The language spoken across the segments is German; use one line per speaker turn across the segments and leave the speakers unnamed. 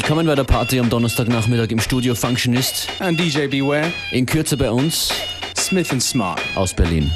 Willkommen bei der Party am Donnerstagnachmittag im Studio Functionist.
And DJ Beware.
In Kürze bei uns
Smith and Smart
aus Berlin.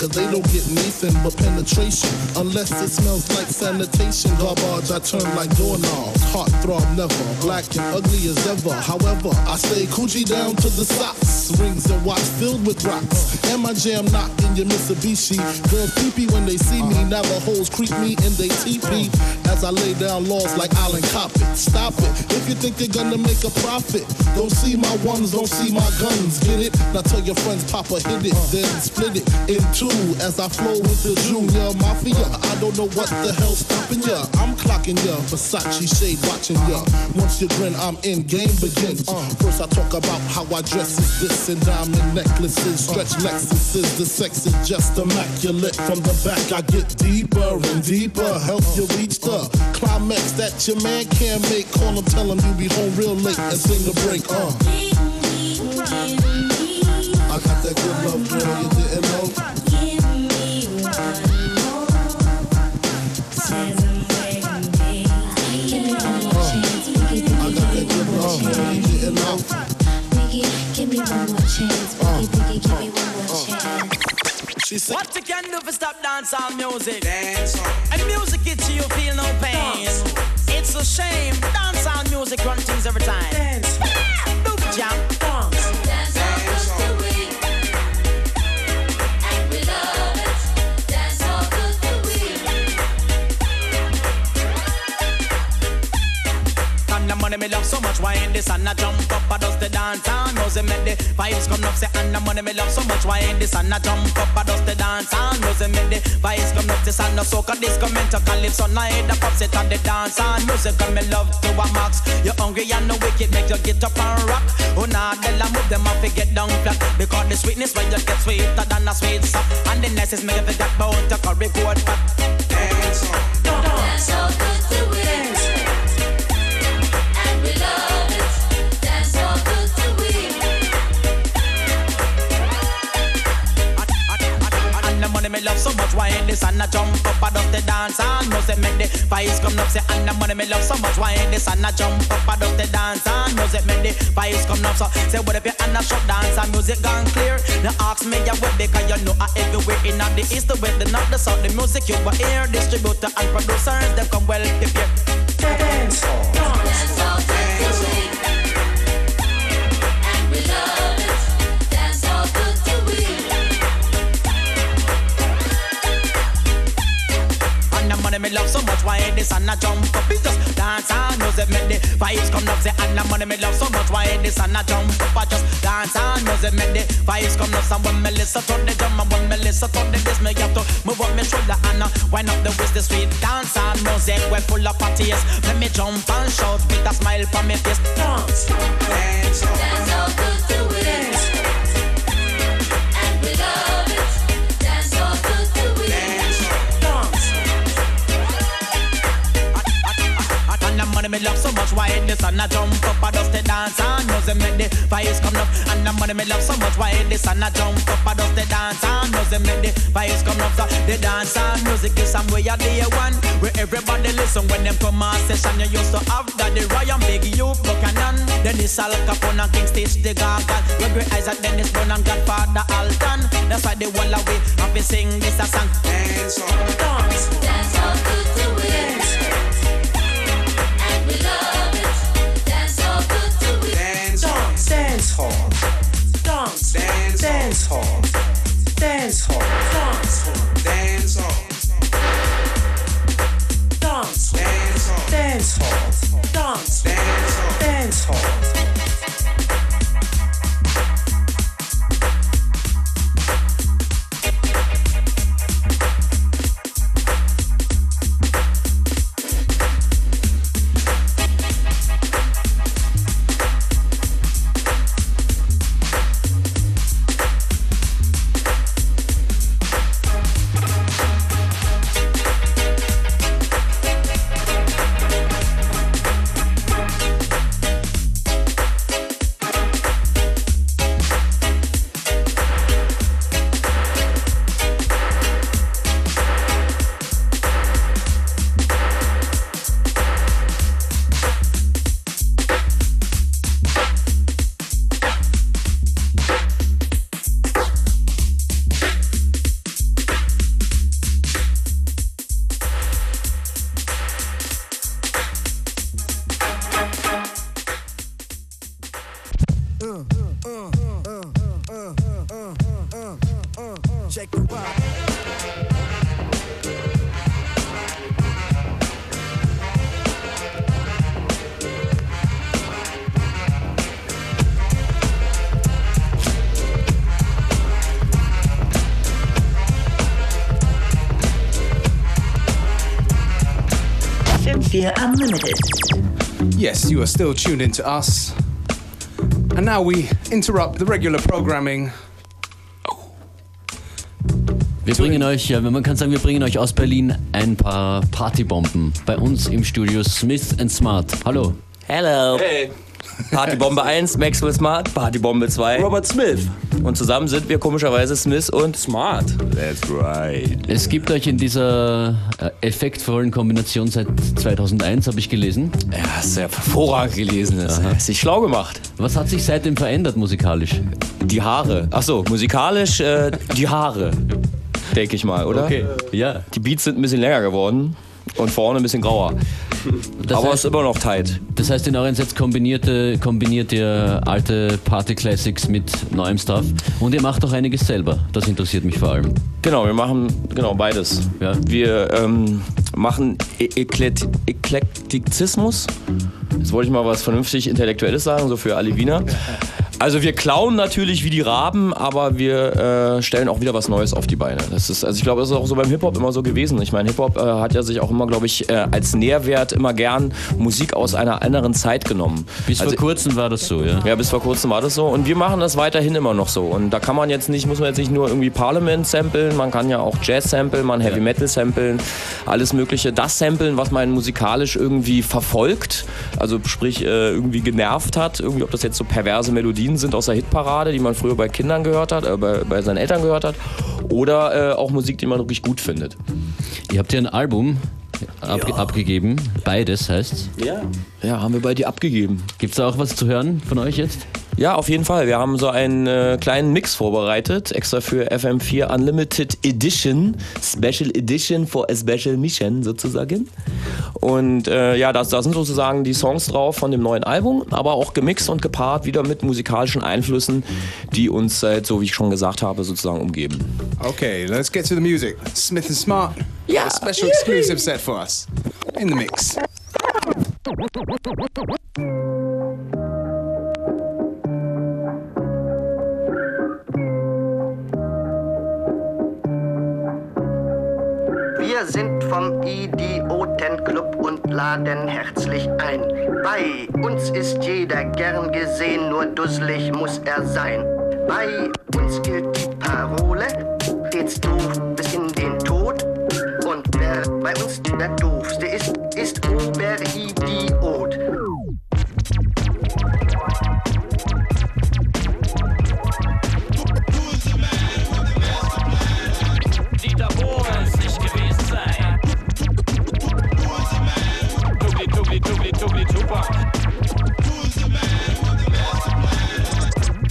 Cause they don't get nothing but penetration. Unless it smells like sanitation. Garbage, I turn like doorknobs. Heart throb never. Black and ugly as ever. However, I stay coochie down to the socks. Rings and watch filled with rocks. And my jam knocking your Mitsubishi. Girls peepee when they see me. Now the hoes creep me and they teepee. As I lay down laws like Island Coppet. Stop it. If you think they're gonna make a profit, don't see my ones, don't see my guns. Get it? Now tell your friends, Papa hit it, then split it in two as I flow with the junior mafia. I don't know what the hell's stopping ya. I'm clocking ya, Versace shade watching ya. Once you grin, I'm in, game begins. First I talk about how I dress is this and diamond necklaces, stretch Lexuses. The sex is just immaculate. From the back I get deeper and deeper, help you reach the climax that your man can't make. Call him, tell him you be home real late and sing the break. Uh. I got that good love, girl, you didn't know.
She said, What you can do for stop dance all music? Dance And music gets you, feel no pain. Dance. It's a shame. Dance all music run things every time. Dance. Boop jump. money Why in this and I jump up? I does the dance and music make the vibes come up. Say and the money me love so much. Why in this and I jump up? I does the dance and music make the vibes come up. This and the soca disco mental calypso night. The pop set on the dance and music come me love to a max. You're hungry and no wicked make you get up and rock. Oh nah, they la move them off get down flat because the sweetness when you get sweeter than a sweet sap. And the nicest make you forget about the curry goat fat. Dance, dance, much. Why this and I jump up, I does the dance and no say make the vibes come up. Say and the money me love so much. Why ain't this and I jump up, I does the dance and no say make the vibes come up. So say what if you and I shut dance and music gone clear? Now ask me ya where because you know I everywhere in the east, the west, the north, the south. The music you will hear, distributor and producers them come well prepared. Money me love so much, why the sun a jump up? I just dance and music make the vibes come up. And when me listen to the drum and when me listen to the bass, me have to move up my shoulder and uh, wind up the waist. The sweet dance and music, we full of parties. Let me jump and shout with a smile from me face. Dance, dance, dance all the sun a jump up, I just the dance and music make the vibes come up. And the money me love so much, why the sun a jump up, I just the dance and music make the vibes come up. So the dance and music is some way of the one where everybody listen when them come on session. You used to have Daddy Ryan, Big You, Buchanan, Dennis Al Capone and King Stitch the great eyes at Dennis Brown and Godfather Alton. That's why they wall away have to sing this a song. Dance, dance, dance dance
hall. Dance, dance, dance hall. Dance hall. Dance, dance hall. Dance, dance hall. Dance hall. Dance, dance hall. Dance hall.
Unlimited.
Yes, you are still tuned into us. And now we interrupt the regular programming.
Wir bringen euch, ja, man kann sagen, wir bringen euch aus Berlin ein paar Partybomben. Bei uns im Studio Smith and Smart. Hallo.
Hello. Hey. Partybombe 1, Maxwell Smart, Partybombe 2.
Robert Smith.
Und zusammen sind wir komischerweise Smith und
Smart. That's right.
Es gibt euch in dieser äh, effektvollen Kombination seit 2001, habe ich gelesen.
Ja, hast du ja hervorragend gelesen. Das hast dich schlau gemacht.
Was hat sich seitdem verändert musikalisch?
Die Haare. Achso, musikalisch äh, die Haare. Denke ich mal, oder?
Ja.
Die Beats sind ein bisschen länger geworden und vorne ein bisschen grauer.
Das
Aber
heißt-
ist immer noch tight.
Das heißt, in euren Sets kombiniert, äh, kombiniert ihr alte Party-Classics mit neuem Stuff. Und ihr macht auch einiges selber. Das interessiert mich vor allem.
Genau, wir machen genau beides.
Ja.
Wir ähm, machen e Eklet Eklektizismus. Jetzt wollte ich mal was vernünftig Intellektuelles sagen, so für alle Wiener. Also wir klauen natürlich wie die Raben, aber wir äh, stellen auch wieder was Neues auf die Beine. Das ist, also ich glaube, das ist auch so beim Hip-Hop immer so gewesen. Ich meine, Hip-Hop äh, hat ja sich auch immer, glaube ich, äh, als Nährwert immer gern Musik aus einer anderen Zeit genommen.
Bis
also,
vor kurzem war das so, ja.
ja, bis vor kurzem war das so. Und wir machen das weiterhin immer noch so. Und da kann man jetzt nicht, muss man jetzt nicht nur irgendwie Parliament samplen, man kann ja auch Jazz samplen, man Heavy Metal samplen, alles Mögliche. Das samplen, was man musikalisch irgendwie verfolgt, also sprich äh, irgendwie genervt hat. Irgendwie, ob das jetzt so perverse Melodien sind aus der Hitparade, die man früher bei Kindern gehört hat, äh, bei, bei seinen Eltern gehört hat. Oder äh, auch Musik, die man wirklich gut findet.
Ihr habt ja ein Album abge abgegeben. Beides heißt.
Ja. Ja, haben wir bei dir abgegeben.
Gibt es da auch was zu hören von euch jetzt?
Ja, auf jeden Fall. Wir haben so einen äh, kleinen Mix vorbereitet, extra für FM4 Unlimited Edition, Special Edition for a Special Mission sozusagen. Und äh, ja, da, da sind sozusagen die Songs drauf von dem neuen Album, aber auch gemixt und gepaart wieder mit musikalischen Einflüssen, die uns, äh, so wie ich schon gesagt habe, sozusagen umgeben.
Okay, let's get to the music. Smith and Smart.
Yeah.
A special exclusive set for us. in the mix.
Wir sind vom Idiotenclub und laden herzlich ein. Bei uns ist jeder gern gesehen, nur dusselig muss er sein. Bei uns gilt die Parole, stets doof bis in den Tod. Und wer bei uns der Doofste ist, ist Oberidiot.
Dieter Bohlen nicht gewesen sein. Tugli, tugli, tugli, tugli, tupa.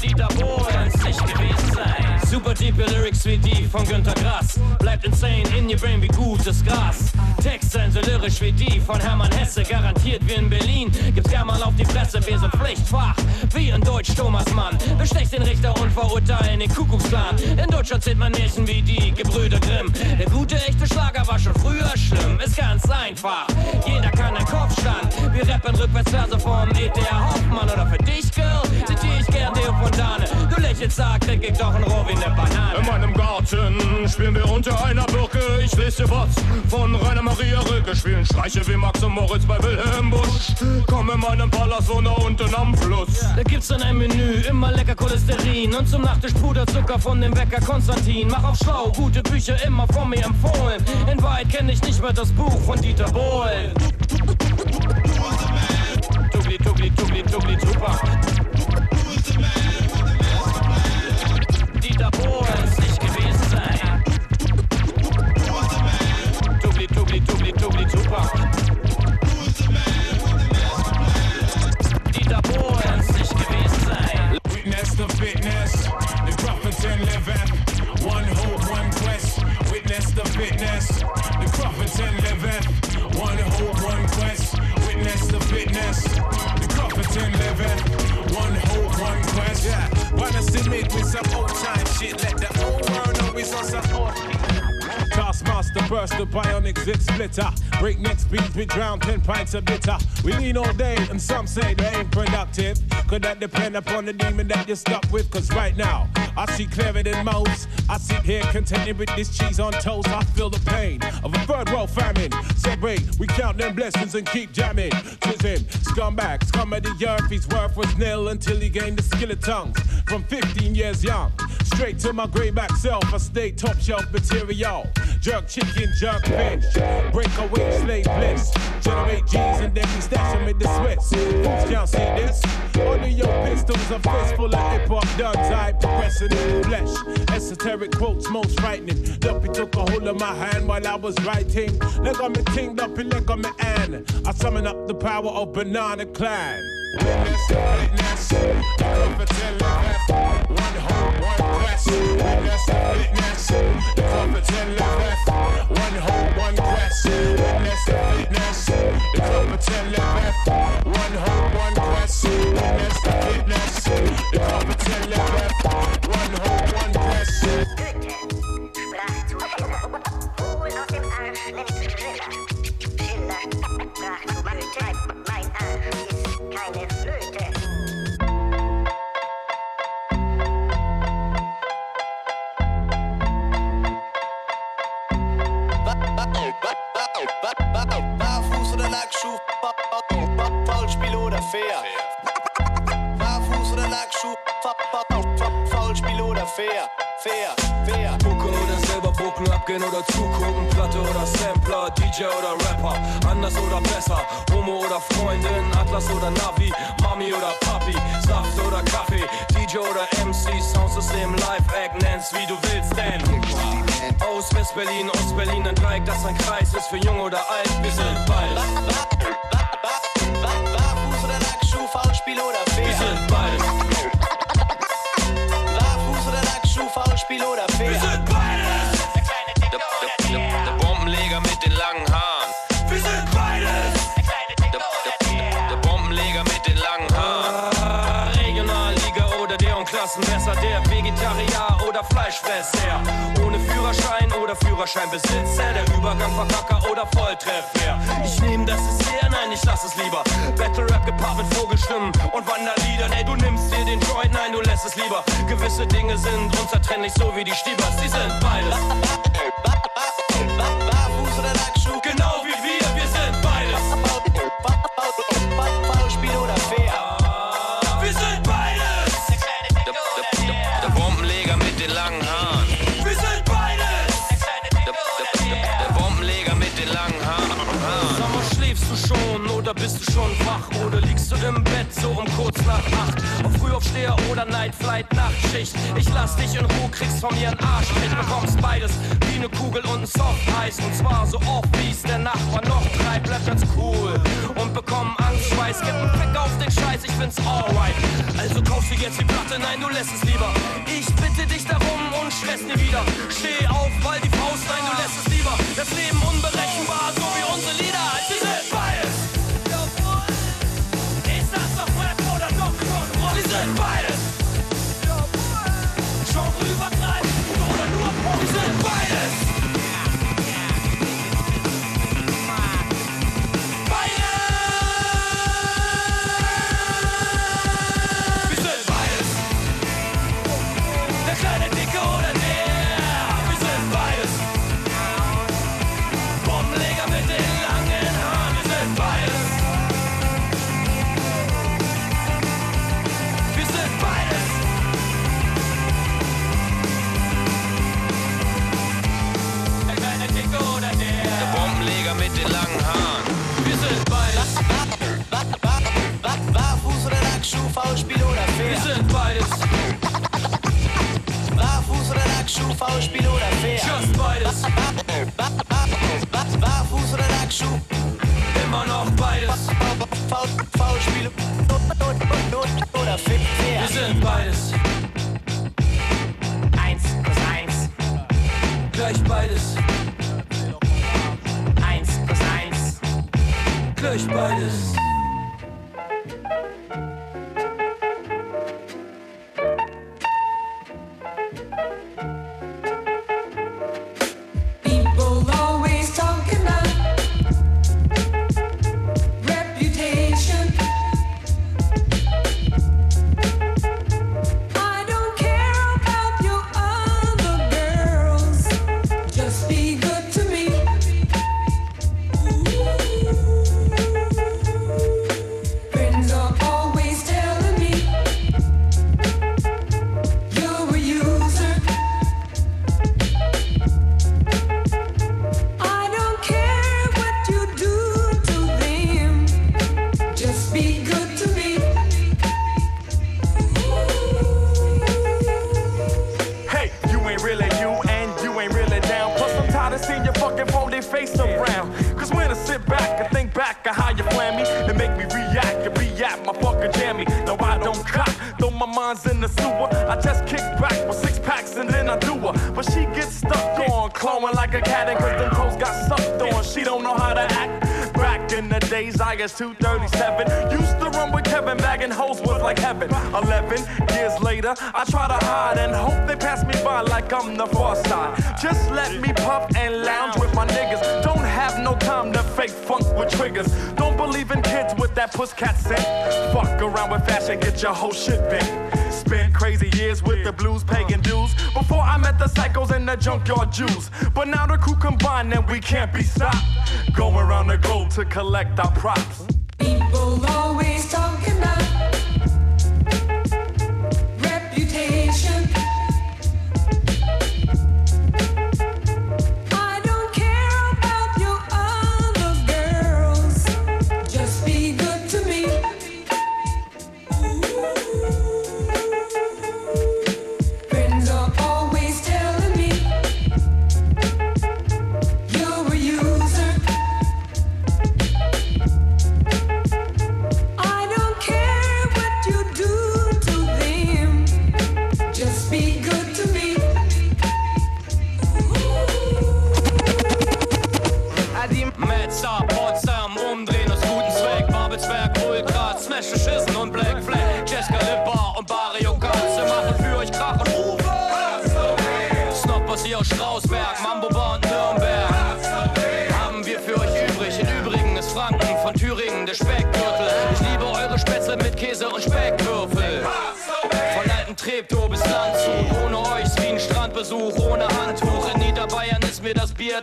Dieter Bohlen nicht gewesen sein. Super tiefe Lyrics wie die von Günter Grass. Bleibt insane in your brain wie gutes Gras. Textzeilen lyrisch wie die von Hermann Hesse. Garantiert wie in Berlin. Gibt's gern mal auf die Fresse, wir sind Pflichtfach. Wie in Deutsch Thomas Mann. Bestecht den Richter und verurteilen den Kuckucksplan. In Deutschland zählt man Märchen wie die Gebrüder Grimm. Der gute, echte Schlager war schon früher schlimm. Ist ganz einfach. Jeder kann einen Kopfstand. Wir rappen rückwärts Verse vom E.T.R. Hoffmann. Oder für dich, Girl, zitiere ich gern Theo Fontane. Lächelst, sag, krieg ich doch ein Rohr wie ne Banane.
In meinem Garten spielen wir unter einer Birke. Ich lese dir was von Rainer Maria Rilke. Spielen Streiche wie Max und Moritz bei Wilhelm Busch. Komm in meinem Palast wohne unten am Fluss.
Da gibt's dann ein Menü, immer lecker Cholesterin und zum Nachtisch Puderzucker von dem Bäcker Konstantin. Mach auf schlau, gute Bücher immer von mir empfohlen. In Wahrheit kenn ich nicht mehr das Buch von Dieter Bohlen. Tugli, tugli, tugli, tugli, super. Dieter Bohlen ist nicht gewesen.
Witness the fitness, the Crofton liveth. One hope, one quest. Witness the fitness, the Crofton liveth. One hope, one quest. Witness the fitness, the Crofton liveth. One hope, one quest.
Yeah, wanna submit with some old time shit. Let the whole world know it's on some old
Taskmaster burst the bionic zit splitter. Breakneck speed, we drown 10 pints of bitter. We lean all day, and some say they ain't productive. Could that depend upon the demon that you're stuck with? Cause right now, I see clearer than most. I sit here contented with this cheese on toast. I feel the pain of a third world famine. Said, wait, we count them blessings and keep jamming. Tis him, scumbag, scum of the earth. His worth was nil until he gained the skill of tongues. From 15 years young, straight to my grayback self, I stay top shelf material. Jerk chicken, jerk fish. Break away, slave bliss. Generate G's and then we stash them in the Swiss. Fools can't see this. Only your pistols are fistful of hip hop. I progressing in the flesh. Esoteric quotes most frightening. Duppy took a hold of my hand while I was writing. Leg on me ting, Duppy leg on me an. I summon up the power of Banana Clan. The
Vogelstimmen und Wanderliedern. Ey, du nimmst dir den Joint, nein, du lässt es lieber. Gewisse Dinge sind unzertrennlich, so wie die Stiebers, die sind beides.
Barfuß oder Lackschuh?
So um kurz nach acht? Auf Frühaufsteher oder Nightflight, Nachtschicht. Ich lass dich in Ruhe, kriegst von mir einen Arschstrich. Bekommst beides wie eine Kugel und ein Soft-Eis. Und zwar so oft, wie's der Nachbar noch treibt. Bleib ganz cool und bekomm Angstschweiß. Gib einen Fick auf den Scheiß, ich find's alright. Also kaufst du jetzt die Platte, nein, du lässt es lieber. Ich bitte dich darum und stress nie wieder. Steh auf, weil die Faust, nein, du lässt es lieber. Das Leben unberechenbar, so wie unsere Lieder.
Lackschuh? Foulspiel oder fair?
Just beides.
Barfuß oder Lackschuh?
Immer noch beides.
Foul, Foulspiel oder fair?
Wir sind beides.
Eins plus eins.
Gleich beides.
Eins plus eins.
Gleich beides.
To
act. Back in the days, I guess 237. Used to run with Kevin, bagging hoes was like heaven. 11 years later, I try to hide and hope they pass me by like I'm the far side. Just let me puff and lounge with my niggas. Don't have no time to fake funk with triggers. Don't believe in kids with that puss cat scent. Fuck around with fashion, get your whole shit bent. Spent crazy years with the blues, paying dues. Before I met the psychos and the junkyard Jews. But now the crew combined and we can't be stopped. Going around the globe to collect our props.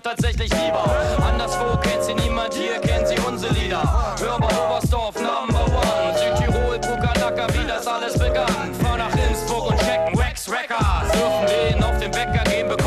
Tatsächlich lieber. Anderswo kennt sie niemand, hier kennt sie unsere Lieder. Hörbar Oberstdorf, Number One. Südtirol, Pukalaka, wie das alles begann. Fahr nach Innsbruck und checken Wax Records. Dürfen den auf den Bäcker gehen, bekommen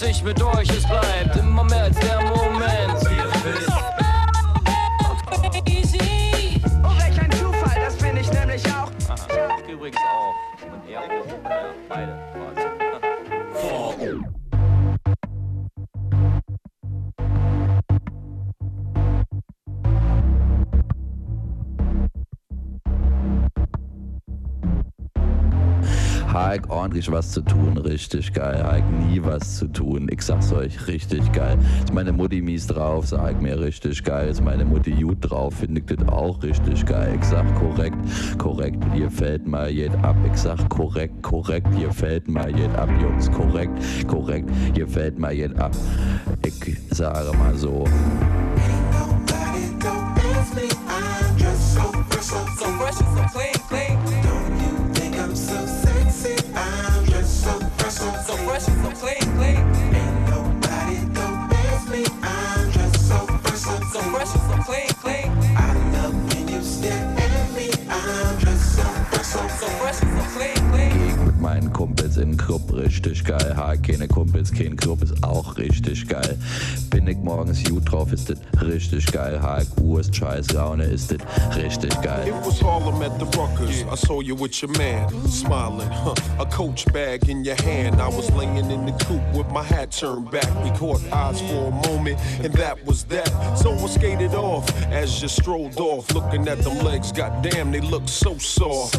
Füllt sich mit euch, es bleibt. Immer mehr als der
Hulk ordentlich was zu tun, richtig geil. Hulk nie was zu tun. Ich sag's euch, richtig geil. Ist meine Mutti mies drauf, sag mir richtig geil. Ist meine Mutti gut drauf, finde ich das auch richtig geil. Ich sag korrekt, korrekt, ihr fällt mal jed ab. Ich sag korrekt, korrekt, ihr fällt mal jed ab, Jungs. Korrekt, korrekt, ihr fällt mal jed ab. Ich sage mal so.
So fresh so clean, clean. So, so fresh so clean, clean. Ain't nobody me. I'm just so fresh, so, so fresh so clean, clean. I love when you stare at me. I'm just so fresh, so, so fresh so clean.
Kumpels Club, richtig geil. Ha, keine Kumpels, kein Club ist auch richtig geil. Bin ich morgens gut drauf, ist das richtig geil. Ist scheiß Laune, ist das richtig geil.
It was Harlem at the Ruckers. I saw you with your man, smiling, huh? A coach bag in your hand. I was laying in the coop with my hat turned back. We caught eyes for a moment, and that was that. Someone skated off as you strolled off, looking at them legs. Goddamn, they look so soft.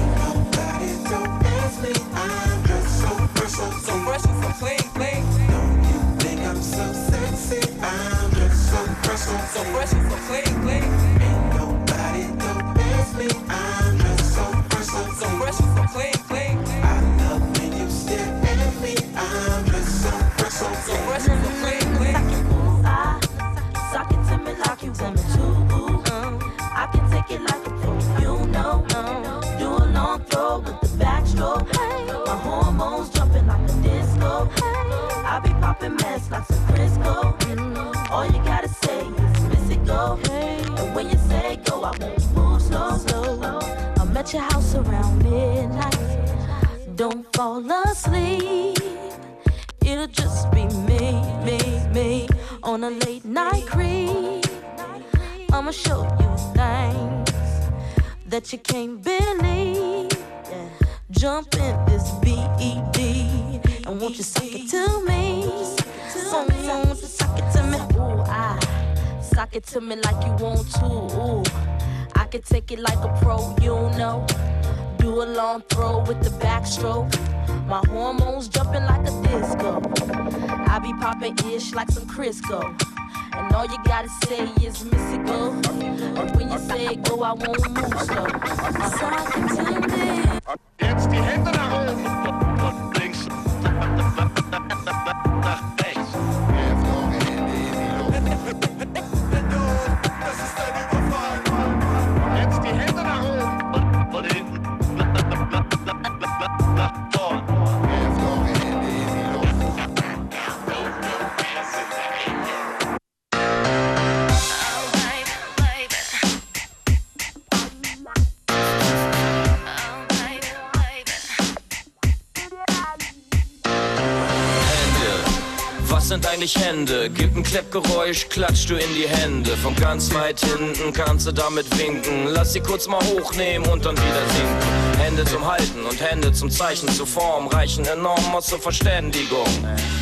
So fresh, so, so fresh and so clean, clean. Don't you think I'm so sexy? I'm just so fresh, so, so fresh and so clean, clean. Ain't nobody don't pass me. I'm just so fresh, so, so fresh and so clean, clean. I love when you stare at me. I'm just so fresh, so, so fresh and so clean, clean.
Suck it to me like you want me to. Uh-huh. I can take it like A throw with the backstroke. My hormones jumping like a disco. I be popping mess like some Crisco. All you gotta say is miss it go. And when you say go, I won't move slow, slow. I'm at your house around midnight. Don't fall asleep. It'll just be me, me, me on a late night creep. I'ma show you things that you can't believe. Jump in this BED and won't you suck it to me? So won't you suck it to me? Ooh, I suck it to me like you want to. Ooh, I can take it like a pro, you know. Do a long throw with the backstroke. My hormones jumping like a disco. I be popping ish like some Crisco. And all you gotta say is miss it go. And when you say go, I won't move slow. To me.
Jetzt die Hände nach oben und links
eigentlich Hände. Gib ein Kleppgeräusch, klatsch du in die Hände. Von ganz weit hinten kannst du damit winken. Lass sie kurz mal hochnehmen und dann wieder sinken. Hände zum Halten und Hände zum Zeichen zur Form reichen enorm aus zur Verständigung.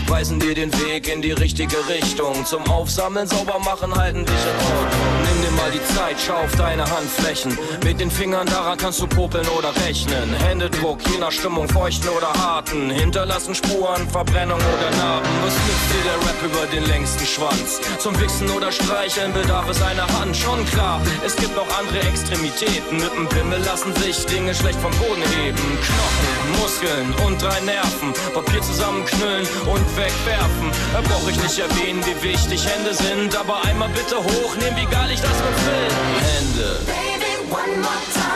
Weisen dir den Weg in die richtige Richtung. Zum Aufsammeln, sauber machen, halten dich in Ordnung. Nimm dir mal die Zeit, schau auf deine Handflächen. Mit den Fingern daran kannst du popeln oder rechnen. Händedruck, je nach Stimmung, feuchten oder harten. Hinterlassen Spuren, Verbrennung oder Narben. Was nützt dir der Rap über den längsten Schwanz? Zum Wichsen oder Streicheln bedarf es einer Hand. Schon klar, es gibt noch andere Extremitäten. Mit dem Pimmel lassen sich Dinge schlecht vom Boden heben. Knochen, Muskeln und drei Nerven. Papier zusammenknüllen und wegwerfen. Da brauch ich nicht erwähnen, wie wichtig Hände sind. Aber einmal bitte hochnehmen, wie geil ich das mit. Hände.
Baby, one more time.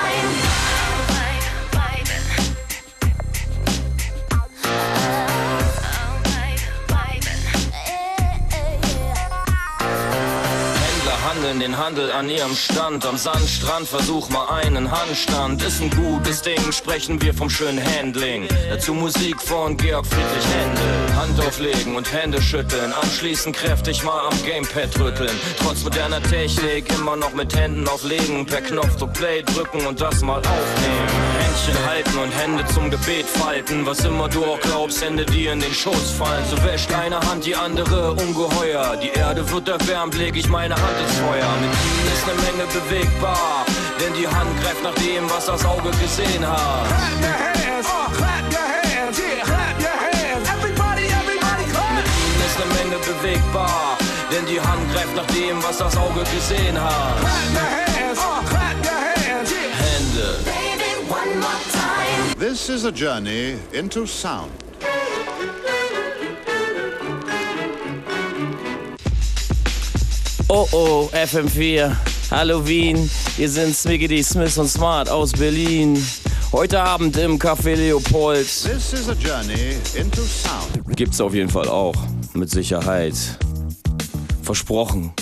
Handeln den Handel an ihrem Stand. Am Sandstrand versuch mal einen Handstand. Ist ein gutes Ding, sprechen wir vom schönen Handling. Dazu Musik von Georg Friedrich Händel. Hand auflegen und Hände schütteln. Anschließend kräftig mal am Gamepad rütteln. Trotz moderner Technik immer noch mit Händen auflegen. Per Knopfdruck Play drücken und das mal aufnehmen. Händchen halten und Hände zum Gebet falten. Was immer du auch glaubst, Hände dir in den Schoß fallen. So wäscht eine Hand die andere ungeheuer. Die Erde wird erwärmt, leg ich meine Hand ins Feuer. Mit ihnen ist eine Menge bewegbar. Denn die Hand greift nach dem, was das Auge gesehen hat. Mit ihnen ist eine Menge bewegbar. Denn die Hand greift nach dem, was das Auge gesehen hat. Hände.
Baby, one more time.
This is a journey into sound.
Oh oh, FM4, hallo Wien, wir sind Smiggity Smith und Smart aus Berlin. Heute Abend im Café Leopold.
This is a journey into sound.
Gibt's auf jeden Fall auch, mit Sicherheit. Versprochen.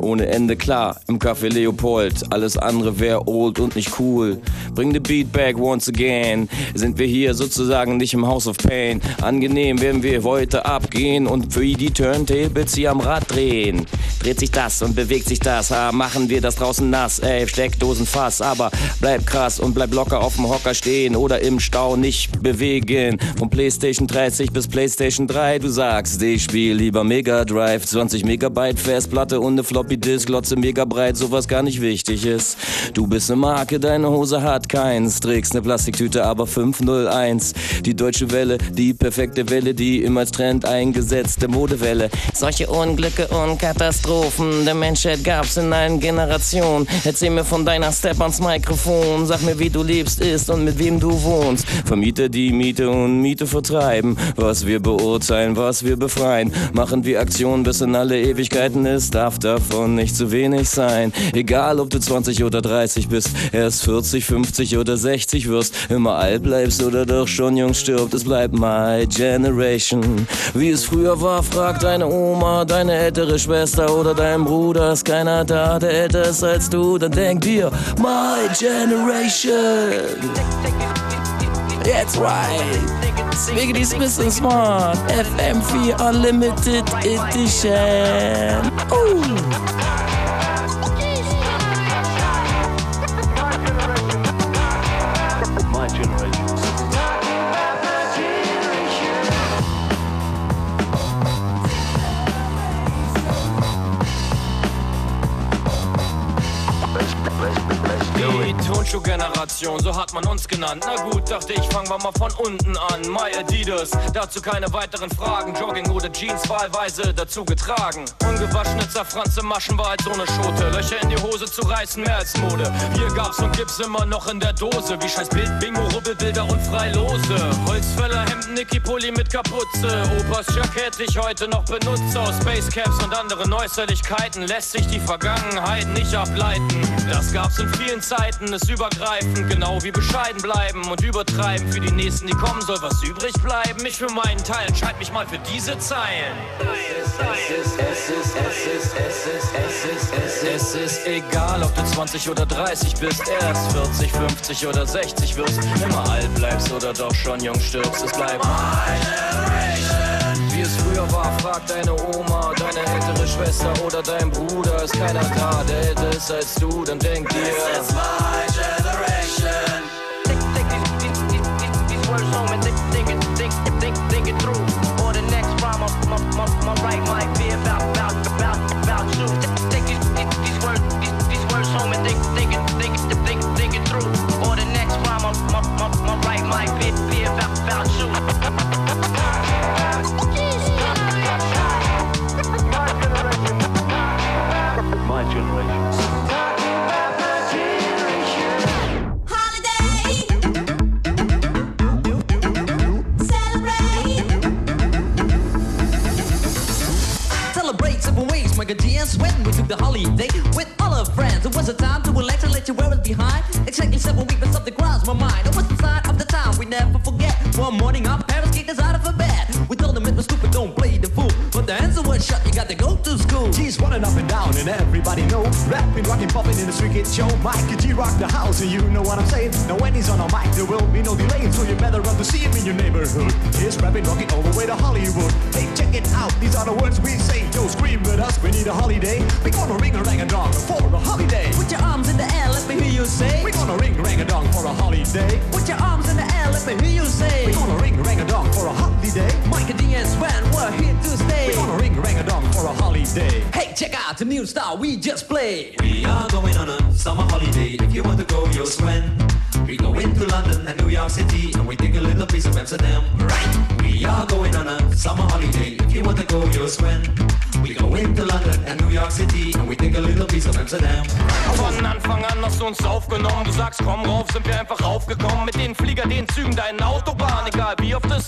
Ohne Ende klar, im Café Leopold. Alles andere wäre old und nicht cool. Bring the beat back once again. Sind wir hier sozusagen nicht im House of Pain. Angenehm werden wir heute abgehen und für die Turntables hier am Rad drehen. Dreht sich das und bewegt sich das, ah, machen wir das draußen nass, ey, Steckdosen Fass, aber bleib krass und bleib locker auf dem Hocker stehen oder im Stau nicht bewegen. Von Playstation 30 bis Playstation 3, du sagst, ich spiel lieber Mega Drive, 20 Megabyte Festplatte und ne Floppy Disk, Glotze mega breit, sowas gar nicht wichtig ist. Du bist ne Marke, deine Hose hat keins, trägst ne Plastiktüte, aber 501. Die deutsche Welle, die perfekte Welle, die immer als Trend eingesetzte Modewelle. Solche Unglücke und Katastrophen der Menschheit gab's in allen Generationen. Erzähl mir von deiner Step ans Mikrofon, sag mir, wie du lebst, isst und mit wem du wohnst. Vermieter die Miete und Miete vertreiben, was wir beurteilen, was wir befreien. Machen wir Aktionen bis in alle Ewigkeiten, es darf davon nicht zu wenig sein. Egal, ob du 20 oder 30 bist, erst 40, 50 oder 60 wirst, immer alt bleibst oder doch schon jung stirbt, es bleibt my generation. Wie es früher war, frag deine Oma, deine ältere Schwester oder dein Bruder, ist keiner da, der älter ist als du, dann denk dir, my generation. That's right. Wiggity Smith and Smart, FM4 Unlimited Edition. Ooh.
Die Turnschuh-Generation, so hat man uns genannt. Na gut, dachte ich, fangen wir mal von unten an. My Adidas, dazu keine weiteren Fragen. Jogging oder Jeans wahlweise dazu getragen. Ungewaschene zerfranste Maschen war als ohne Schote. Löcher in die Hose zu reißen, mehr als Mode. Hier gab's und gibt's immer noch in der Dose. Wie scheiß Bild, Bingo, Rubbelbilder und Freilose. Holzfäller, Hemden, Nicky Pulli mit Kapuze. Opas Jackett ich heute noch benutze. Aus Spacecaps und anderen Äußerlichkeiten lässt sich die Vergangenheit nicht ableiten. Das gab's in vielen Zeiten, ist übergreifend, genau wie bescheiden bleiben und übertreiben. Für die nächsten, die kommen, soll was übrig bleiben. Ich für meinen Teil entscheid mich mal für diese Zeilen. Es ist egal, ob du 20 oder 30 bist, erst 40, 50 oder 60 wirst, immer alt bleibst oder doch schon jung stirbst. Es bleibt my.
Wie es früher war, frag deine Oma, deine ältere Schwester oder dein Bruder. Ist keiner da, der älter ist als du, dann denk dir.
My.
Take, take these, these, these, these, words home and think, think, it, think, think, think it through. Or the next rhyme, my, my, my, right might be about, about, about, about you. Take these, these, these words, these, these words home and think, think, it, think, think, think it through. Or the next rhyme, my, my, my right might be,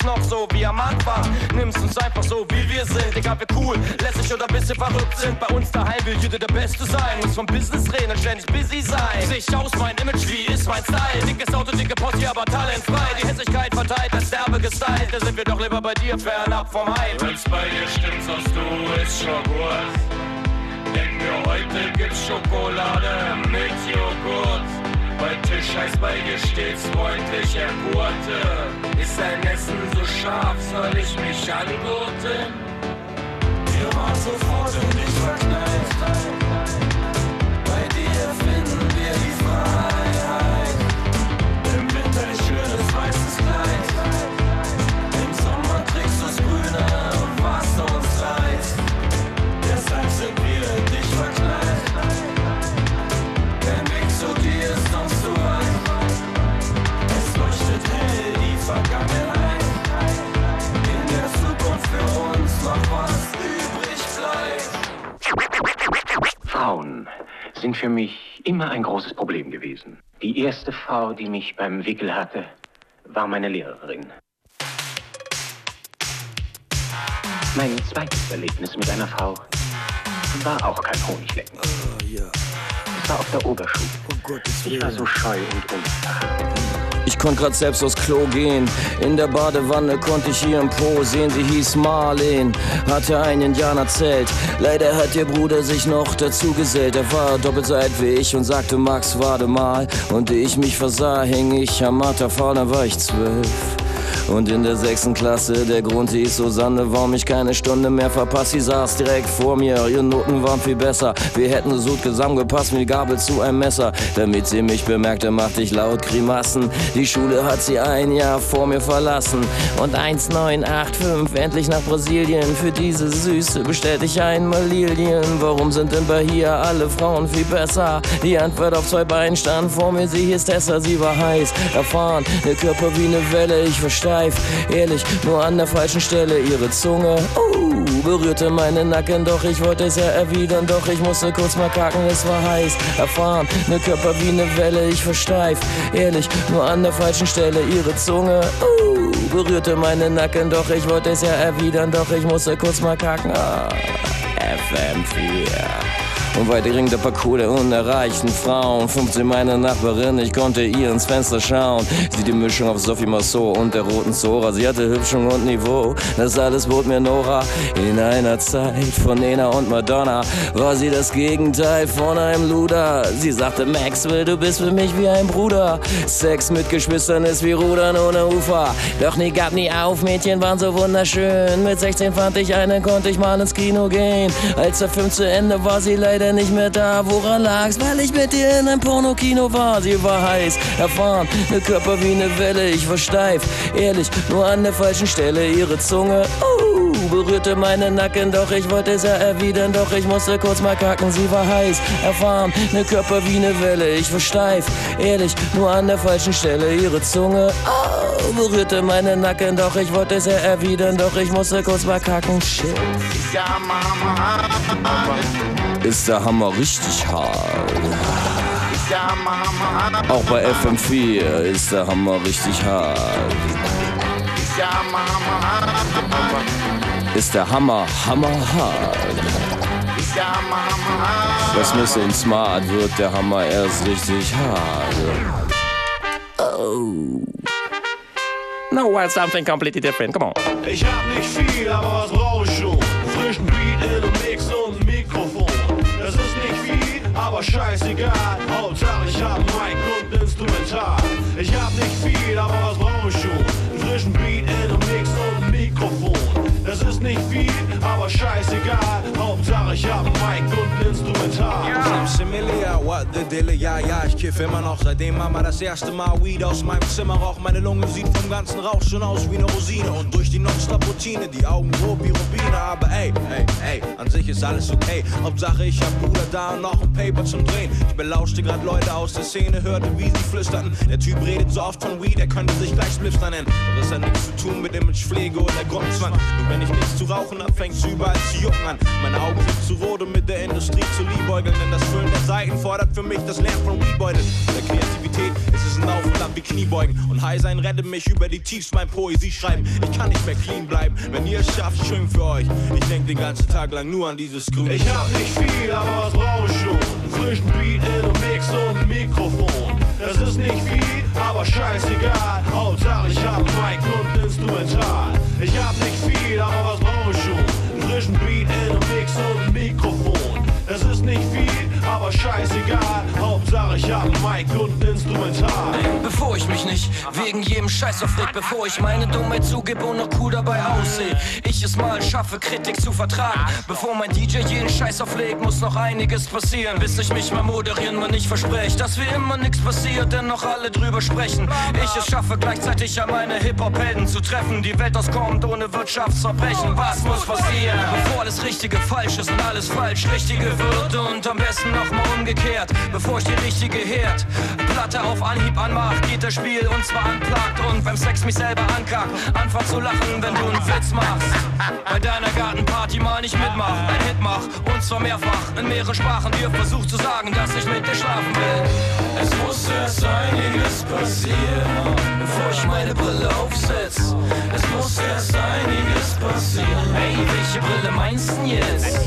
ist noch so wie am Anfang. Nimmst uns einfach so wie wir sind. Egal wie cool, lässig oder bisschen verrückt sind. Bei uns daheim will jeder der Beste sein. Muss vom Business reden und ständig busy sein. Sich aus, mein Image, wie ist mein Style? Dickes Auto, dicke Posse, aber talentfrei. Die Hässlichkeit verteilt als Sterbe gestylt. Da sind wir doch lieber bei dir, fernab vom Hype.
Wenn's bei dir stimmt, sagst du, ist schon gut. Denk mir, heute gibt's Schokolade mit Joghurt. Bei Tisch heißt bei dir stets freundliche Gurte. Ist dein Essen so scharf, soll ich mich angurten? Wir waren sofort in dich verknallt. Bei dir finden wir die Freiheit. Sind für
mich immer ein großes Problem gewesen. Die erste Frau, die mich beim Wickel hatte, war meine Lehrerin. Mein zweites Erlebnis mit einer Frau war auch kein Honiglecken. Es war auf der Oberschule. Ich war so scheu und unerfahren.
Ich konnte grad selbst aufs Klo gehen. In der Badewanne konnte ich ihren Po sehen. Sie hieß Marlene, hatte ein Indianerzelt. Leider hat ihr Bruder sich noch dazu gesellt. Er war doppelt so alt wie ich und sagte, Max, warte mal. Und ich mich versah, hing ich am Matterfall, da war ich zwölf. Und in der sechsten Klasse, der Grund hieß Susanne, warum ich keine Stunde mehr verpasst. Sie saß direkt vor mir, ihre Noten waren viel besser. Wir hätten so gut zusammengepasst wie Gabel zu einem Messer. Damit sie mich bemerkte, machte ich laut Grimassen. Die Schule hat sie ein Jahr vor mir verlassen. Und 1985 endlich nach Brasilien. Für diese Süße bestellte ich einmal Lilien. Warum sind denn bei hier alle Frauen viel besser? Die Antwort auf zwei Beinen stand vor mir, sie hieß Tessa, sie war heiß, erfahren, ihr Körper wie eine Welle, ich war steif, ehrlich, nur an der falschen Stelle, ihre Zunge, uh, berührte meinen Nacken, doch ich wollte es ja erwidern, doch ich musste kurz mal kacken, es war heiß, erfahren, ne Körper wie eine Welle, ich war steif, ehrlich, nur an der falschen Stelle, ihre Zunge, uh, berührte meinen Nacken, doch ich wollte es ja erwidern, doch ich musste kurz mal kacken, ah, FM4. Und weit ringt der Parcours der unerreichten Frauen. 15 meine Nachbarin, ich konnte ihr ins Fenster schauen. Sie die Mischung auf Sophie Massot und der roten Zora. Sie hatte Hübschung und Niveau, das alles bot mir Nora. In einer Zeit von Nena und Madonna war sie das Gegenteil von einem Luder. Sie sagte, Maxwell, du bist für mich wie ein Bruder. Sex mit Geschwistern ist wie Rudern ohne Ufer. Doch nie gab nie auf, Mädchen waren so wunderschön. Mit 16 fand ich eine, konnte ich mal ins Kino gehen. Als der Film zu Ende war, sie leider nicht mehr da. Woran lag's? Weil ich mit ihr in einem Pornokino war. Sie war heiß, erfahren, ne Körper wie ne Welle. Ich war steif, ehrlich, nur an der falschen Stelle. Ihre Zunge, uh, berührte meinen Nacken. Doch ich wollte es ja erwidern, doch ich musste kurz mal kacken. Sie war heiß, erfahren, ne Körper wie ne Welle. Ich war steif, ehrlich, nur an der falschen Stelle. Ihre Zunge, oh, berührte meinen Nacken. Doch ich wollte es ja erwidern, doch ich musste kurz mal kacken. Shit. Ist der Hammer richtig hart. Auch bei FM4 ist der Hammer richtig hart. Ist der Hammer hammerhart. Das bisschen smart wird der Hammer erst richtig hart. Oh. No, well, something completely different. Come on.
Ich hab nicht viel, aber was brauch ich schon? Frischen Beat in Mix und ein aber scheißegal. Hauptsache ich hab ein Mic und Instrumental. Ich hab nicht viel, aber was brauch ich schon? Frischen Beat in einem Mix und ein Mikrofon. Das ist nicht viel, aber scheißegal. Hauptsache ich hab Mic und ein Instrumental.
Similia, what the Dille, ja, ja, ich kiff immer noch. Seitdem Mama das erste Mal Weed aus meinem Zimmer raucht. Meine Lunge sieht vom ganzen Rauch schon aus wie eine Rosine. Und durch die Nonstop-Routine, die Augen rot wie Rubine. Aber ey, ey, ey, an sich ist alles okay. Hauptsache ich hab Bruder da und noch ein Paper zum Drehen. Ich belauschte grad Leute aus der Szene, hörte wie sie flüsterten. Der Typ redet so oft von Weed, er könnte sich gleich Spliffster nennen. Doch das hat nichts zu tun mit Imagepflege oder Grundzwang. Nur wenn ich nichts zu rauchen hab, fängt's überall zu jucken an. Meine Augen sind zu rot, um mit der Industrie zu liebäugeln. Denn das Füllen der Seiten fordert für mich das Lernen von Weedbeuteln. Der Kreativität ist es ein Auf und Ab wie Kniebeugen. Und High sein rettet mich über die Tiefs mein Poesie schreiben. Ich kann nicht mehr clean bleiben. Wenn ihr es schafft, schön für euch. Ich denk den ganzen Tag lang nur an dieses grüne
Ich hab nicht viel, aber was brauch ich schon? Frischen Beat in Mix und Mikrofon. Das ist nicht viel, aber scheißegal. Hauptsache ich hab Mic und Instrumental. Ich hab nicht viel, aber was brauch ich schon? Einen frischen Beat in einem Mix und ein Mikrofon. Das ist nicht viel, aber scheißegal. Hauptsache ich hab ein Mic und ein Instrumental.
Bevor ich mich nicht wegen jedem Scheiß aufreg, bevor ich meine Dummheit zugebe und noch cool dabei aussehe. Ich es mal schaffe, Kritik zu vertragen. Bevor mein DJ jeden Scheiß auflegt, muss noch einiges passieren. Bis ich mich mal moderieren, man nicht verspreche, dass wie immer nichts passiert, denn noch alle drüber sprechen. Ich es schaffe, gleichzeitig an meine Hip-Hop-Helden zu treffen. Die Welt auskommt ohne Wirtschaftsverbrechen. Was muss passieren? Bevor alles Richtige falsch ist und alles falsch Richtige wird und am besten nochmal umgekehrt. Bevor ich die richtige Herd Platte auf Anhieb anmach, geht das Spiel und zwar anplagt und beim Sex mich selber ankack. Anfang zu lachen, wenn du einen Witz machst. Bei deiner Gartenparty mal nicht mitmach, ein Hit mach und zwar mehrfach in mehreren Sprachen dir versucht zu sagen, dass ich mit dir schlafen will. Es muss erst einiges passieren, bevor ich meine Brille aufsetz. Es muss erst einiges passieren. Hey, welche Brille meinst du jetzt?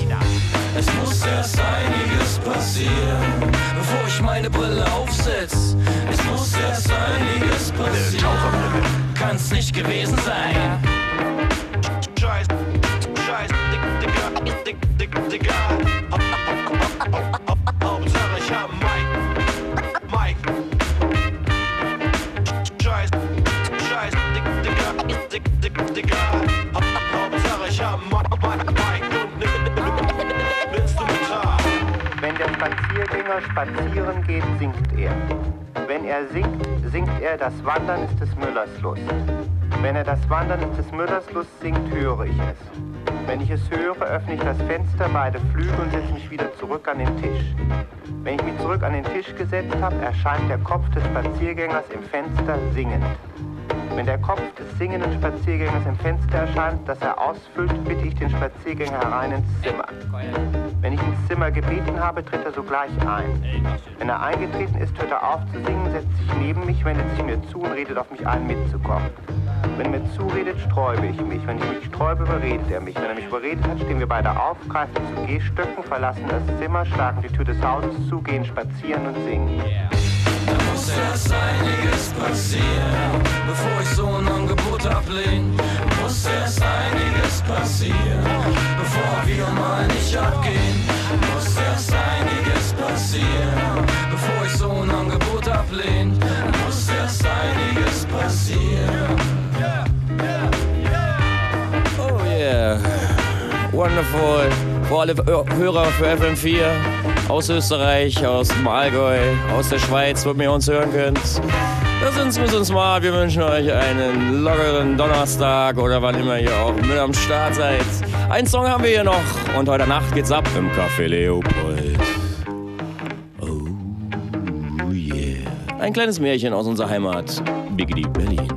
Es muss erst einiges passieren, bevor ich meine Brille aufsetz. Es muss erst einiges passieren. Kann's nicht gewesen sein.
Scheiß, Scheiß, Dick, Digga, Dick, Dick, Digga. Ich hab Mic, Mic. Scheiß, Scheiß, Digga, Dick, Digga.
Spaziergänger spazieren geht, singt er. Wenn er singt, singt er, das Wandern ist des Müllers Lust. Wenn er das Wandern ist des Müllers Lust singt, höre ich es. Wenn ich es höre, öffne ich das Fenster, beide Flügel und setze mich wieder zurück an den Tisch. Wenn ich mich zurück an den Tisch gesetzt habe, erscheint der Kopf des Spaziergängers im Fenster singend. Wenn der Kopf des singenden Spaziergängers im Fenster erscheint, das er ausfüllt, bitte ich den Spaziergänger herein ins Zimmer. Wenn ich ins Zimmer gebeten habe, tritt er sogleich ein. Wenn er eingetreten ist, hört er auf zu singen, setzt sich neben mich, wendet sich mir zu und redet auf mich ein, mitzukommen. Wenn er mir zuredet, sträube ich mich. Wenn ich mich sträube, überredet er mich. Wenn er mich überredet hat, stehen wir beide auf, greifen zu Gehstöcken, verlassen das Zimmer, schlagen die Tür des Hauses zu, gehen spazieren und singen.
Da muss erst einiges passieren, bevor ich so ein Angebot ablehne. Muss erst einiges passieren, bevor wir mal nicht abgehen. Muss erst einiges passieren, bevor ich so ein Angebot ablehne. Muss erst einiges passieren.
Oh yeah. Wonderful. Für alle Hörer für FM4 aus Österreich, aus dem Allgäu, aus der Schweiz, wo ihr uns hören könnt. Das sind's mit uns mal. Wir wünschen euch einen lockeren Donnerstag oder wann immer ihr auch mit am Start seid. Einen Song haben wir hier noch und heute Nacht geht's ab im Café Leopold. Oh yeah. Ein kleines Märchen aus unserer Heimat, Biggity Berlin.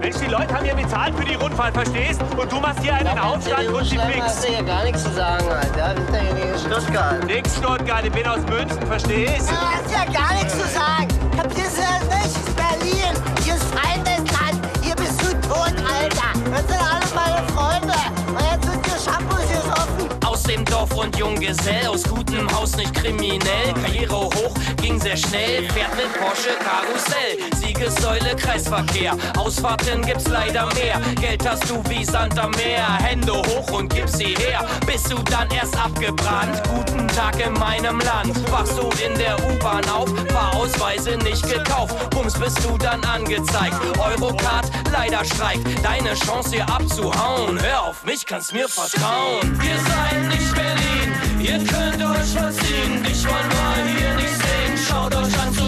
Mensch, die Leute haben ja bezahlt für die Rundfahrt, verstehst? Und du machst hier einen Aufstand und die fix.
hast du hier gar nichts zu sagen, Alter. Wir sind ja hier in Stuttgart.
Nix Stuttgart, ich bin aus München, verstehst?
Du hast ja gar nichts zu sagen. Kapierst du das nicht? Alter. Das sind alle meine Freunde.
Dorf und Junggesell, aus gutem Haus nicht kriminell. Karriere hoch, ging sehr schnell, fährt mit Porsche Karussell. Siegessäule, Kreisverkehr, Ausfahrten gibt's leider mehr. Geld hast du wie Sand am Meer, Hände hoch und gib sie her. Bist du dann erst abgebrannt? Guten Tag in meinem Land. Wachst du in der U-Bahn auf, Fahrausweise nicht gekauft. Bums bist du dann angezeigt. Eurocard leider streikt, deine Chance hier abzuhauen. Hör auf mich, kannst mir vertrauen. Ihr seid nicht Berlin, ihr könnt euch verziehen. Dich wollen wir hier nicht sehen. Schaut euch an, zu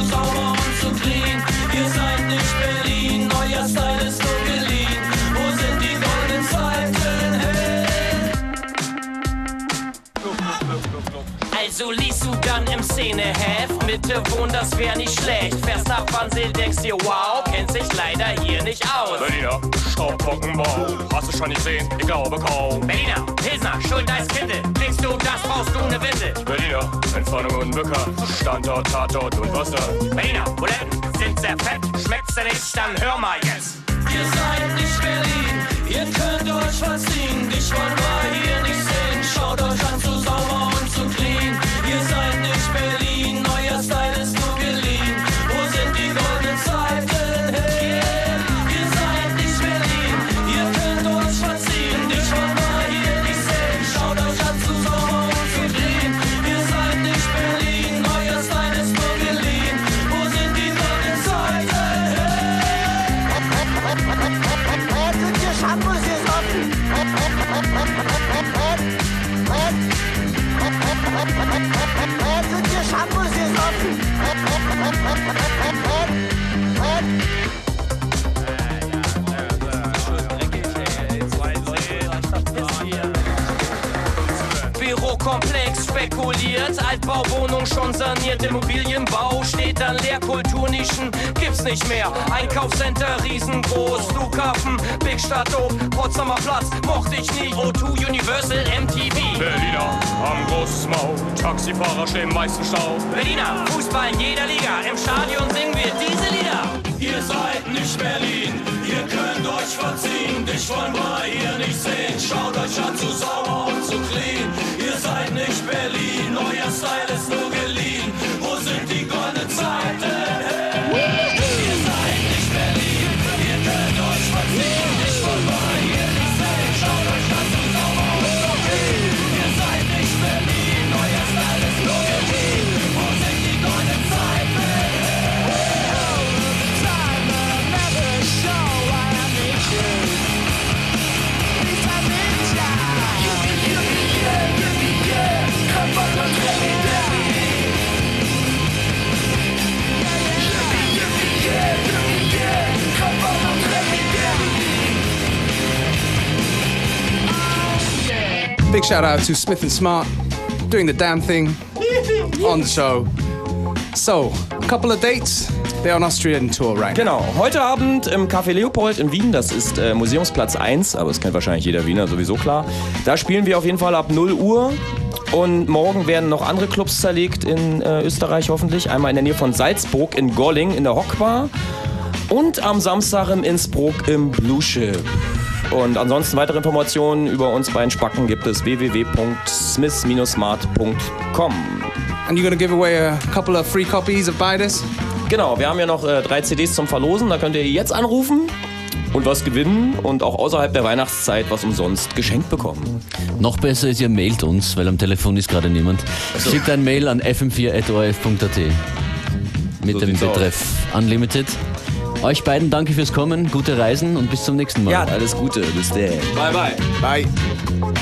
dann im Szeneheft, Mitte wohnen, das wär nicht schlecht. Fährst nach Wannsee, denkst dir, wow, kennt sich leider hier nicht aus.
Berliner, Staubtrockenbau, hast du schon nicht sehen? Ich glaube kaum.
Berliner, Pilsner, Schuldeis, Kinde, kriegst du das, brauchst du ne Winde.
Berliner, Entfernung unbekannt, Standort, Tatort und Wasser.
Berliner, Buletten sind sehr fett, schmeckt's dir nicht, dann hör mal jetzt. Ihr seid nicht Berlin, ihr könnt euch verziehen, dich wollen wir hier nicht sehen. Schaut euch an, zu sauber und zu clean. Spekuliert, Altbauwohnung schon saniert, Immobilienbau steht dann leer, Kulturnischen gibt's nicht mehr. Einkaufscenter riesengroß, Flughafen, Big Stadt Potsdamer Platz, mochte ich nie. O2 Universal MTV.
Berliner, haben großes Maul, Taxifahrer stehen meist im Stau.
Berliner, Fußball in jeder Liga, im Stadion singen wir diese Lieder.
Ihr seid nicht Berlin, ihr könnt euch verziehen, dich wollen wir hier nicht sehen. Schaut euch an, zu sauber und zu clean. Ihr seid nicht Berlin, euer Style ist nur geliehen. Wo sind die goldenen Zeiten?
Big shout out to Smith and Smart doing the damn thing on the show. So, a couple of dates. They're on Austrian tour right.
Genau, heute Abend im Café Leopold in Wien, das ist äh, Museumsplatz 1, aber das kennt wahrscheinlich jeder Wiener, sowieso klar. Da spielen wir auf jeden Fall ab 0 Uhr und morgen werden noch andere Clubs zerlegt in äh, Österreich hoffentlich. Einmal in der Nähe von Salzburg in Golling in der Hockbar und am Samstag im Innsbruck im Blue Ship. Und ansonsten weitere Informationen über uns beiden Spacken gibt es www.smith-smart.com.
And you're gonna give away a couple of free copies of Buy This?
Genau, wir haben ja noch äh, drei CDs zum Verlosen. Da könnt ihr jetzt anrufen und was gewinnen und auch außerhalb der Weihnachtszeit was umsonst geschenkt bekommen.
Noch besser ist, ihr mailt uns, weil am Telefon ist gerade niemand.
so.
Schickt ein Mail an fm4.orf.at mit
So
dem
sieht's aus.
Betreff Unlimited. Euch beiden danke fürs Kommen, gute Reisen und bis zum nächsten Mal.
Ja, alles Gute. Bis dann.
Bye, bye.
Bye.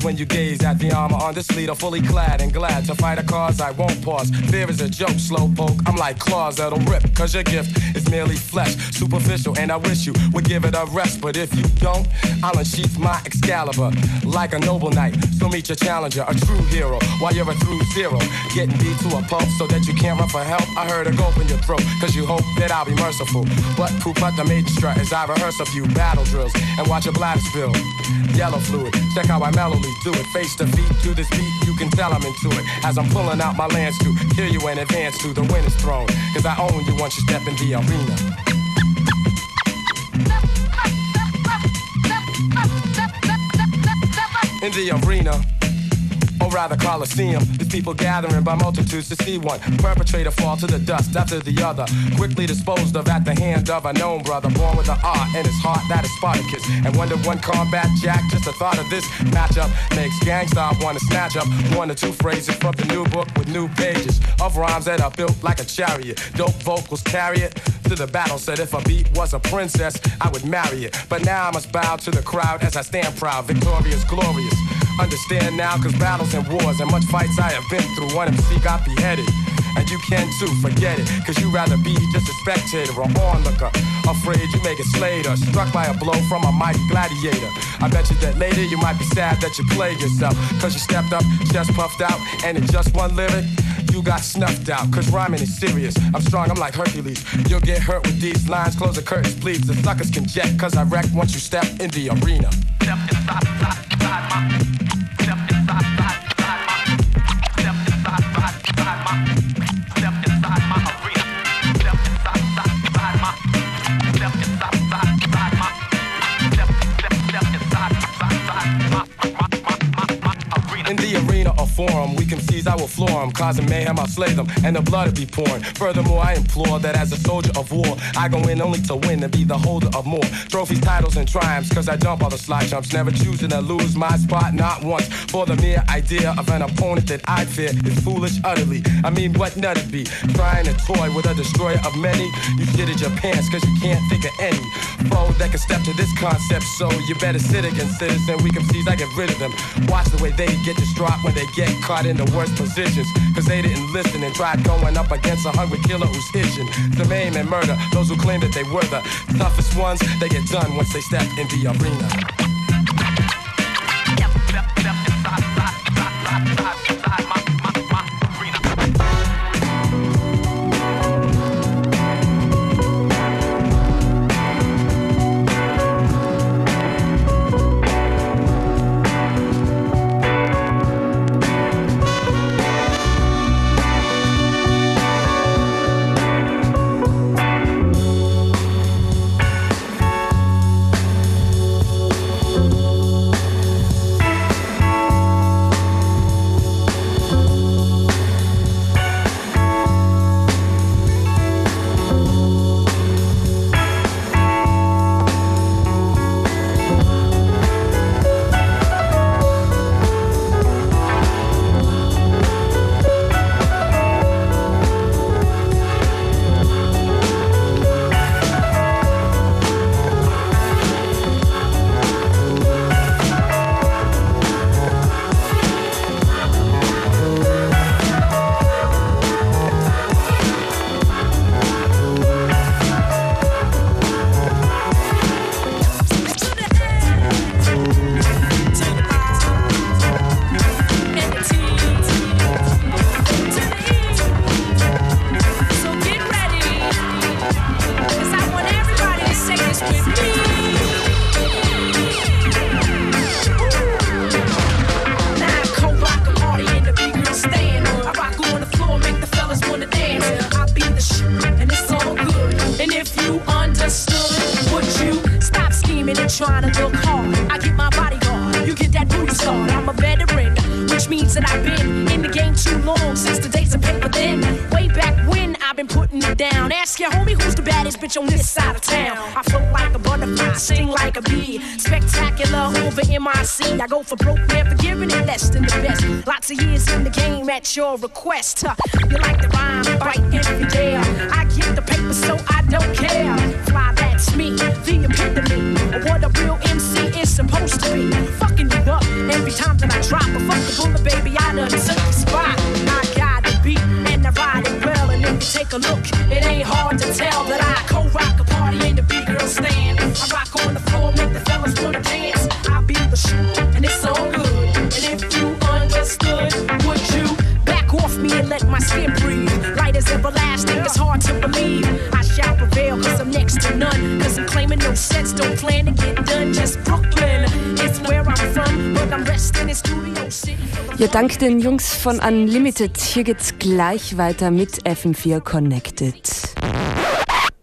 Amazed when you gaze at the armor on this leader, fully clad and glad to fight a cause I won't pause. Fear is a joke, slowpoke. I'm like claws that'll rip, cause your gift is merely flesh, superficial, and I wish you would give it a rest. But if you don't, I'll unsheath my Excalibur like a noble knight. So meet your challenger, a true hero, while you're a through zero. Getting beat to a pulp so that you can't run for help. I heard a gulp in your throat, cause you hope that I'll be merciful. But proof but the maiden strut as I rehearse a few battle drills and watch your bladder spill. Yellow fluid. Check how I mellowly do it. Face to feet to this beat, you can tell I'm into it. As I'm pulling out my lance to kill you in advance to the winner's throne. Cause I own you once you step in the arena. In the arena. Rather Coliseum, there's people gathering by multitudes to see one perpetrator fall to the dust after the other, quickly disposed of at the hand of a known brother, born with an art in his heart that is Spartacus. And one to one combat jack, just the thought of this matchup makes gangsta want to snatch up one or two phrases from the new book with new pages of rhymes that are built like a chariot. Dope vocals carry it to the battle. Said if a beat was a princess, I would marry it. But now I must bow to the crowd as I stand proud, victorious, glorious. Understand now, cause battles and wars and much fights I have been through. One MC got beheaded. And you can too, forget it. Cause you rather be just a spectator or onlooker. Afraid you may get slayed or struck by a blow from a mighty gladiator. I bet you that later you might be sad that you played yourself. Cause you stepped up, chest puffed out, and in just one lyric, you got snuffed out. Cause rhyming is serious. I'm strong, I'm like Hercules. You'll get hurt with these lines. Close the curtains, please. The suckers can jet, cause I wreck once you step in the arena. In we can seize, I will floor them. Causing mayhem, I'll slay them, and the blood will be pouring. Furthermore, I implore that as a soldier of war, I go in only to win and be the holder of more trophies, titles, and triumphs. Cause I jump all the slide jumps, never choosing to lose my spot, not once. For the mere idea of an opponent that I fear is foolish utterly. I mean, what nut it be? Trying to toy with a destroyer of many. You shitted your pants cause you can't think of any foe that can step to this concept. So you better sit against citizen. We can seize, I get rid of them. Watch the way they get distraught when they caught in the worst positions. Cause they didn't listen and tried going up against a hungry killer who's itching to maim and murder those who claim that they were the toughest ones. They get done once they step in the arena.
Your request. Huh.
Ja, dank den Jungs von Unlimited. Hier geht's gleich weiter mit FM4 Connected.